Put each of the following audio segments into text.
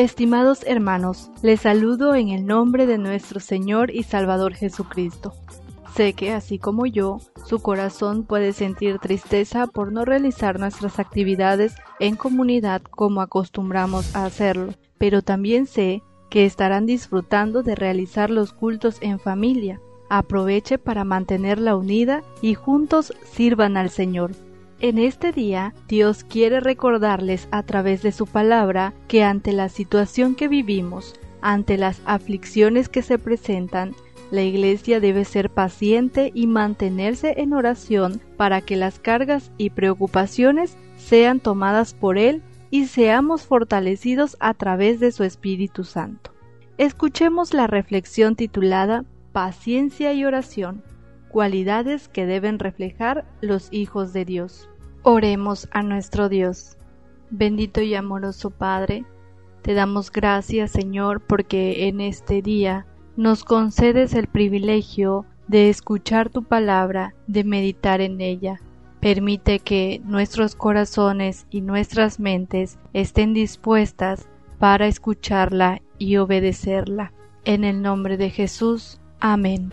Estimados hermanos, les saludo en el nombre de nuestro Señor y Salvador Jesucristo. Sé que, así como yo, su corazón puede sentir tristeza por no realizar nuestras actividades en comunidad como acostumbramos a hacerlo, pero también sé que estarán disfrutando de realizar los cultos en familia. Aproveche para mantenerla unida y juntos sirvan al Señor. En este día, Dios quiere recordarles a través de su palabra que ante la situación que vivimos, ante las aflicciones que se presentan, la Iglesia debe ser paciente y mantenerse en oración para que las cargas y preocupaciones sean tomadas por Él y seamos fortalecidos a través de su Espíritu Santo. Escuchemos la reflexión titulada Paciencia y oración, cualidades que deben reflejar los hijos de Dios. Oremos a nuestro Dios. Bendito y amoroso Padre, te damos gracias Señor porque en este día nos concedes el privilegio de escuchar tu palabra, de meditar en ella. Permite que nuestros corazones y nuestras mentes estén dispuestas para escucharla y obedecerla. En el nombre de Jesús. Amén.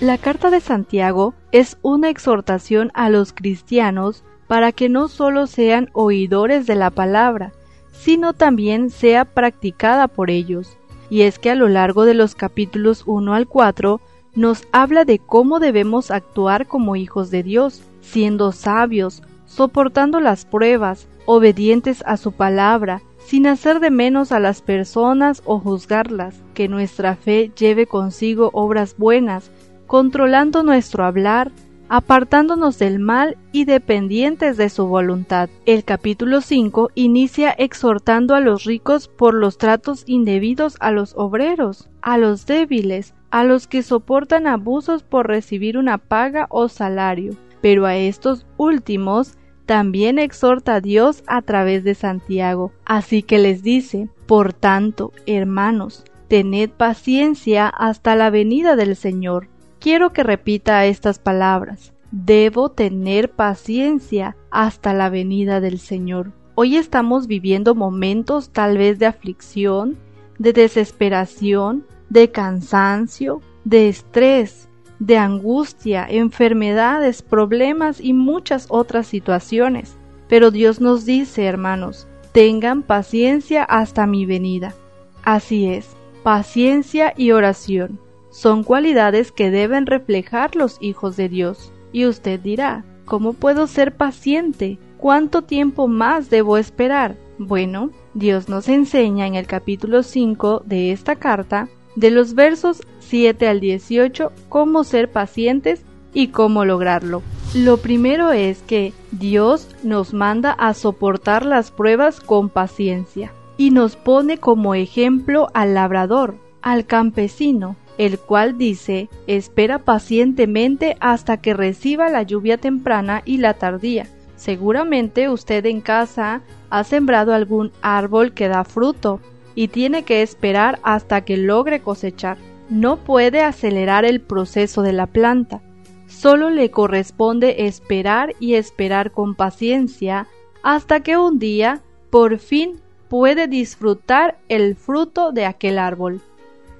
La carta de Santiago es una exhortación a los cristianos para que no solo sean oidores de la palabra, sino también sea practicada por ellos. Y es que a lo largo de los capítulos 1 al 4 nos habla de cómo debemos actuar como hijos de Dios, siendo sabios, soportando las pruebas, obedientes a su palabra, sin hacer de menos a las personas o juzgarlas, que nuestra fe lleve consigo obras buenas, controlando nuestro hablar, apartándonos del mal y dependientes de su voluntad. El capítulo 5 inicia exhortando a los ricos por los tratos indebidos a los obreros, a los débiles, a los que soportan abusos por recibir una paga o salario. Pero a estos últimos también exhorta a Dios a través de Santiago. Así que les dice, por tanto, hermanos, tened paciencia hasta la venida del Señor quiero que repita estas palabras. Debo tener paciencia hasta la venida del Señor. Hoy estamos viviendo momentos tal vez de aflicción, de desesperación, de cansancio, de estrés, de angustia, enfermedades, problemas y muchas otras situaciones. Pero Dios nos dice, hermanos, tengan paciencia hasta mi venida. Así es, paciencia y oración son cualidades que deben reflejar los hijos de Dios. Y usted dirá, ¿cómo puedo ser paciente? ¿Cuánto tiempo más debo esperar? Bueno, Dios nos enseña en el capítulo 5 de esta carta, de los versos 7 al 18, cómo ser pacientes y cómo lograrlo. Lo primero es que Dios nos manda a soportar las pruebas con paciencia y nos pone como ejemplo al labrador, al campesino, el cual dice, espera pacientemente hasta que reciba la lluvia temprana y la tardía. Seguramente usted en casa ha sembrado algún árbol que da fruto y tiene que esperar hasta que logre cosechar. No puede acelerar el proceso de la planta. Solo le corresponde esperar y esperar con paciencia hasta que un día, por fin, puede disfrutar el fruto de aquel árbol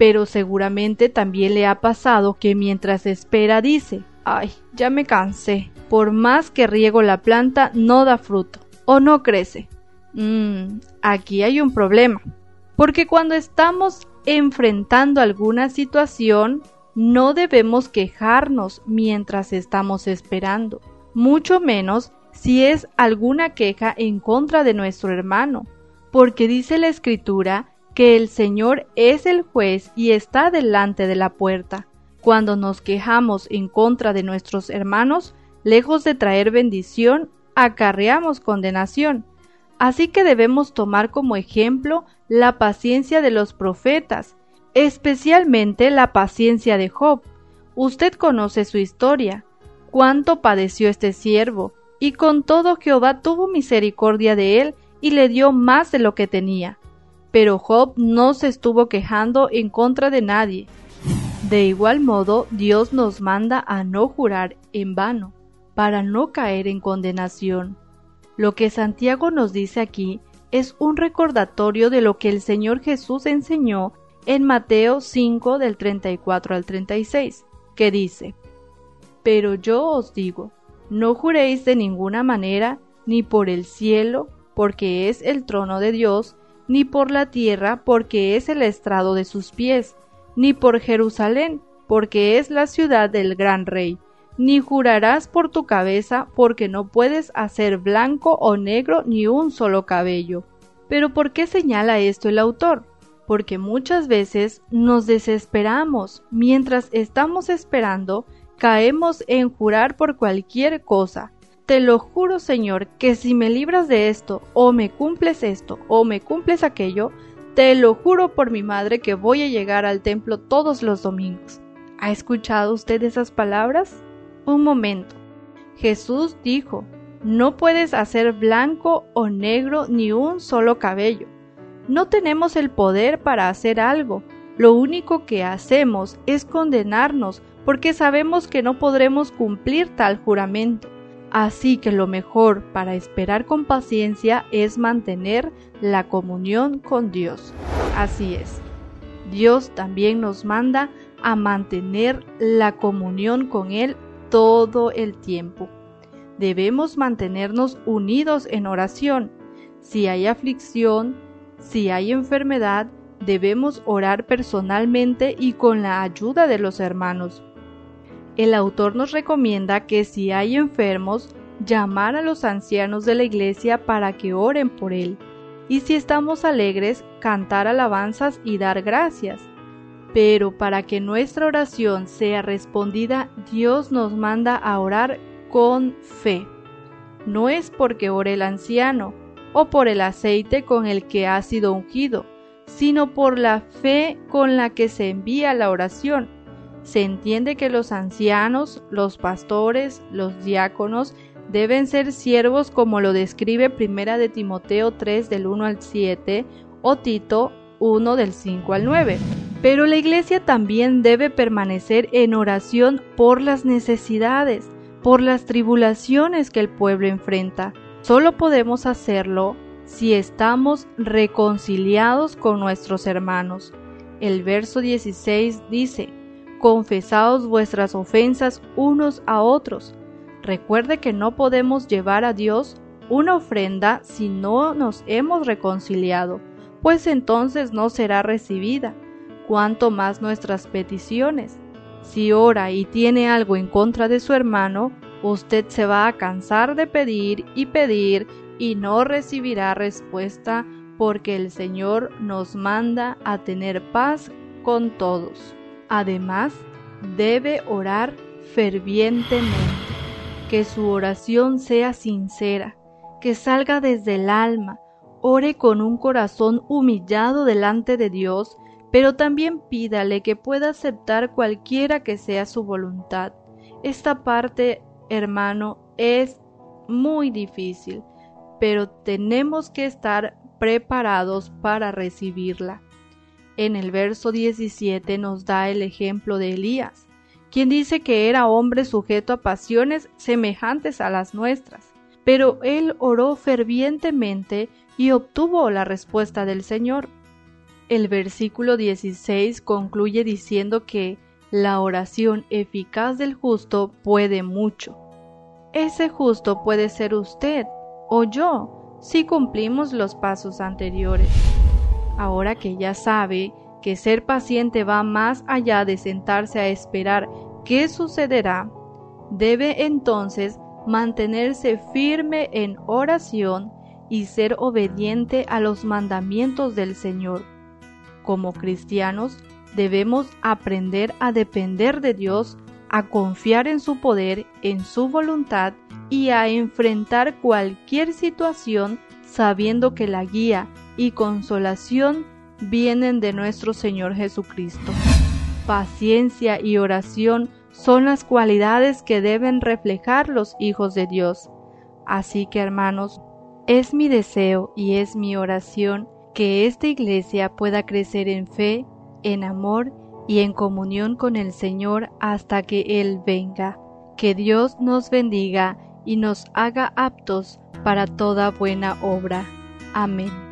pero seguramente también le ha pasado que mientras espera dice, ay, ya me cansé, por más que riego la planta no da fruto o no crece. Mmm, aquí hay un problema, porque cuando estamos enfrentando alguna situación, no debemos quejarnos mientras estamos esperando, mucho menos si es alguna queja en contra de nuestro hermano, porque dice la escritura que el Señor es el juez y está delante de la puerta. Cuando nos quejamos en contra de nuestros hermanos, lejos de traer bendición, acarreamos condenación. Así que debemos tomar como ejemplo la paciencia de los profetas, especialmente la paciencia de Job. Usted conoce su historia, cuánto padeció este siervo, y con todo Jehová tuvo misericordia de él y le dio más de lo que tenía. Pero Job no se estuvo quejando en contra de nadie. De igual modo, Dios nos manda a no jurar en vano, para no caer en condenación. Lo que Santiago nos dice aquí es un recordatorio de lo que el Señor Jesús enseñó en Mateo 5 del 34 al 36, que dice, Pero yo os digo, no juréis de ninguna manera, ni por el cielo, porque es el trono de Dios, ni por la tierra, porque es el estrado de sus pies, ni por Jerusalén, porque es la ciudad del gran rey, ni jurarás por tu cabeza, porque no puedes hacer blanco o negro ni un solo cabello. Pero ¿por qué señala esto el autor? Porque muchas veces nos desesperamos, mientras estamos esperando, caemos en jurar por cualquier cosa, te lo juro, Señor, que si me libras de esto, o me cumples esto, o me cumples aquello, te lo juro por mi madre que voy a llegar al templo todos los domingos. ¿Ha escuchado usted esas palabras? Un momento. Jesús dijo, no puedes hacer blanco o negro ni un solo cabello. No tenemos el poder para hacer algo. Lo único que hacemos es condenarnos porque sabemos que no podremos cumplir tal juramento. Así que lo mejor para esperar con paciencia es mantener la comunión con Dios. Así es. Dios también nos manda a mantener la comunión con Él todo el tiempo. Debemos mantenernos unidos en oración. Si hay aflicción, si hay enfermedad, debemos orar personalmente y con la ayuda de los hermanos. El autor nos recomienda que si hay enfermos, llamar a los ancianos de la iglesia para que oren por él. Y si estamos alegres, cantar alabanzas y dar gracias. Pero para que nuestra oración sea respondida, Dios nos manda a orar con fe. No es porque ore el anciano o por el aceite con el que ha sido ungido, sino por la fe con la que se envía la oración se entiende que los ancianos, los pastores, los diáconos deben ser siervos como lo describe Primera de Timoteo 3 del 1 al 7 o Tito 1 del 5 al 9. Pero la iglesia también debe permanecer en oración por las necesidades, por las tribulaciones que el pueblo enfrenta. Solo podemos hacerlo si estamos reconciliados con nuestros hermanos. El verso 16 dice, confesaos vuestras ofensas unos a otros. Recuerde que no podemos llevar a Dios una ofrenda si no nos hemos reconciliado, pues entonces no será recibida, cuanto más nuestras peticiones. Si ora y tiene algo en contra de su hermano, usted se va a cansar de pedir y pedir y no recibirá respuesta porque el Señor nos manda a tener paz con todos. Además, debe orar fervientemente, que su oración sea sincera, que salga desde el alma, ore con un corazón humillado delante de Dios, pero también pídale que pueda aceptar cualquiera que sea su voluntad. Esta parte, hermano, es muy difícil, pero tenemos que estar preparados para recibirla. En el verso 17 nos da el ejemplo de Elías, quien dice que era hombre sujeto a pasiones semejantes a las nuestras, pero él oró fervientemente y obtuvo la respuesta del Señor. El versículo 16 concluye diciendo que la oración eficaz del justo puede mucho. Ese justo puede ser usted o yo si cumplimos los pasos anteriores ahora que ya sabe que ser paciente va más allá de sentarse a esperar qué sucederá, debe entonces mantenerse firme en oración y ser obediente a los mandamientos del Señor. Como cristianos debemos aprender a depender de Dios, a confiar en su poder, en su voluntad y a enfrentar cualquier situación sabiendo que la guía y consolación vienen de nuestro Señor Jesucristo. Paciencia y oración son las cualidades que deben reflejar los hijos de Dios. Así que hermanos, es mi deseo y es mi oración que esta iglesia pueda crecer en fe, en amor y en comunión con el Señor hasta que Él venga. Que Dios nos bendiga y nos haga aptos para toda buena obra. Amén.